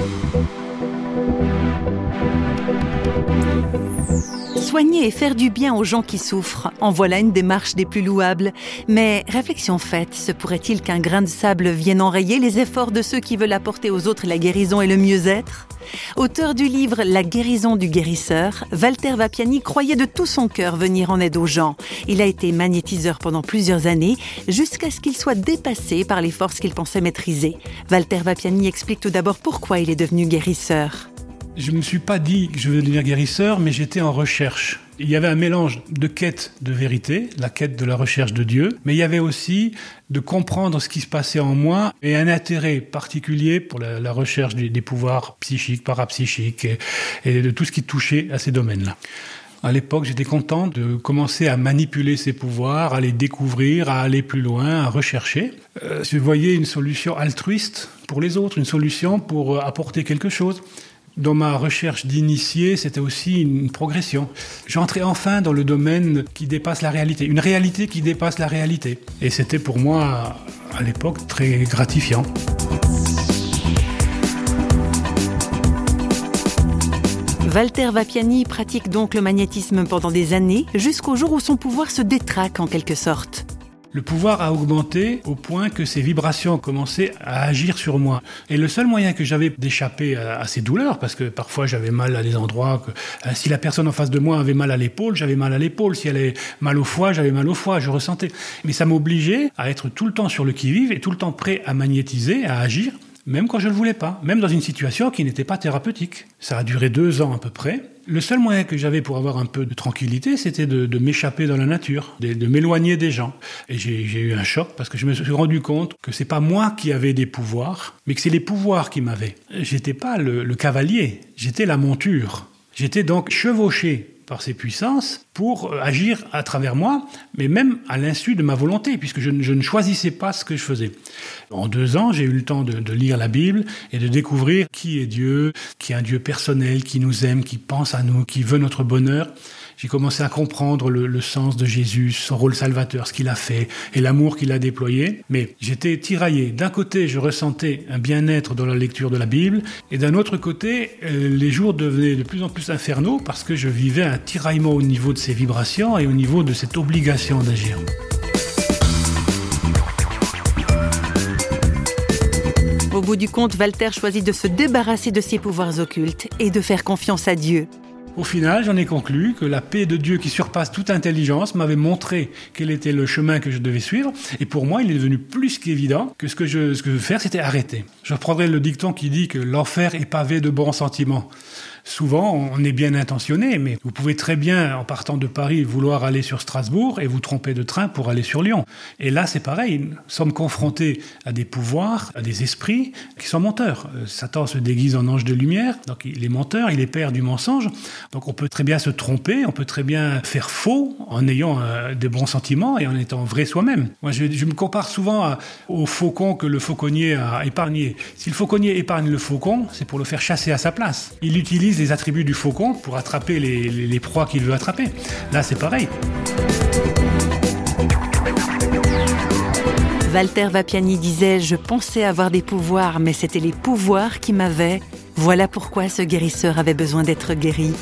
Thank you. Soigner et faire du bien aux gens qui souffrent, en voilà une démarche des plus louables. Mais réflexion faite, se pourrait-il qu'un grain de sable vienne enrayer les efforts de ceux qui veulent apporter aux autres la guérison et le mieux-être? Auteur du livre La guérison du guérisseur, Walter Vapiani croyait de tout son cœur venir en aide aux gens. Il a été magnétiseur pendant plusieurs années, jusqu'à ce qu'il soit dépassé par les forces qu'il pensait maîtriser. Walter Vapiani explique tout d'abord pourquoi il est devenu guérisseur. Je ne me suis pas dit que je veux devenir guérisseur, mais j'étais en recherche. Il y avait un mélange de quête de vérité, la quête de la recherche de Dieu, mais il y avait aussi de comprendre ce qui se passait en moi et un intérêt particulier pour la, recherche des, pouvoirs psychiques, parapsychiques et, de tout ce qui touchait à ces domaines-là. À l'époque, j'étais content de commencer à manipuler ces pouvoirs, à les découvrir, à aller plus loin, à rechercher. Euh, je voyais une solution altruiste pour les autres, une solution pour euh, apporter quelque chose dans ma recherche d'initié, c'était aussi une progression. J'entrais enfin dans le domaine qui dépasse la réalité, une réalité qui dépasse la réalité. Et c'était pour moi, à l'époque, très gratifiant. Walter Vapiani pratique donc le magnétisme pendant des années, jusqu'au jour où son pouvoir se détraque en quelque sorte. Le pouvoir a augmenté au point que ces vibrations ont commencé à agir sur moi. Et le seul moyen que j'avais d'échapper à, ces douleurs, parce que parfois j'avais mal à des endroits, que, euh, si la personne en face de moi avait mal à l'épaule, j'avais mal à l'épaule, si elle avait mal au foie, j'avais mal au foie, je ressentais. Mais ça m'obligeait à être tout le temps sur le qui-vive et tout le temps prêt à magnétiser, à agir, même quand je ne le voulais pas, même dans une situation qui n'était pas thérapeutique. Ça a duré deux ans à peu près. Le seul moyen que j'avais pour avoir un peu de tranquillité, c'était de, m'échapper dans la nature, de, m'éloigner des gens. Et j'ai eu un choc parce que je me suis rendu compte que c'est pas moi qui avais des pouvoirs, mais que c'est les pouvoirs qui m'avaient. J'étais pas le cavalier, j'étais la monture. J'étais donc chevauché par ces puissances pour euh, agir à travers moi, mais même à l'insu de ma volonté, puisque je, ne choisissais pas ce que je faisais. En deux ans, j'ai eu le temps de, lire la Bible et de découvrir qui est Dieu, qui est un Dieu personnel, qui nous aime, qui pense à nous, qui veut notre bonheur j'ai commencé à comprendre le, sens de Jésus, son rôle salvateur, ce qu'il a fait et l'amour qu'il a déployé. Mais j'étais tiraillé. D'un côté, je ressentais un bien-être dans la lecture de la Bible, et d'un autre côté, euh, les jours devenaient de plus en plus infernaux parce que je vivais un tiraillement au niveau de ces vibrations et au niveau de cette obligation d'agir. Au bout du compte, Walter choisit de se débarrasser de ses pouvoirs occultes et de faire confiance à Dieu. Au final, j'en ai conclu que la paix de Dieu qui surpasse toute intelligence m'avait montré quel était le chemin que je devais suivre. Et pour moi, il est devenu plus qu'évident que ce que je, ce que je veux faire, c'était arrêter. Je reprendrai le dicton qui dit que l'enfer est pavé de bons sentiments souvent on est bien intentionné, mais vous pouvez très bien, en partant de Paris, vouloir aller sur Strasbourg et vous tromper de train pour aller sur Lyon. Et là, c'est pareil, nous sommes confrontés à des pouvoirs, à des esprits qui sont menteurs. Euh, Satan se déguise en ange de lumière, donc il est menteur, il est père du mensonge. Donc on peut très bien se tromper, on peut très bien faire faux en ayant euh, des bons sentiments et en étant vrai soi-même. Moi, je, me compare souvent au faucon que le fauconnier a épargné. Si le fauconnier épargne le faucon, c'est pour le faire chasser à sa place. Il utilise les attributs du faucon pour attraper les, proies qu'il veut attraper. Là, c'est pareil. Walter Vapiani disait Je pensais avoir des pouvoirs, mais c'était les pouvoirs qui m'avaient. Voilà pourquoi ce guérisseur avait besoin d'être guéri.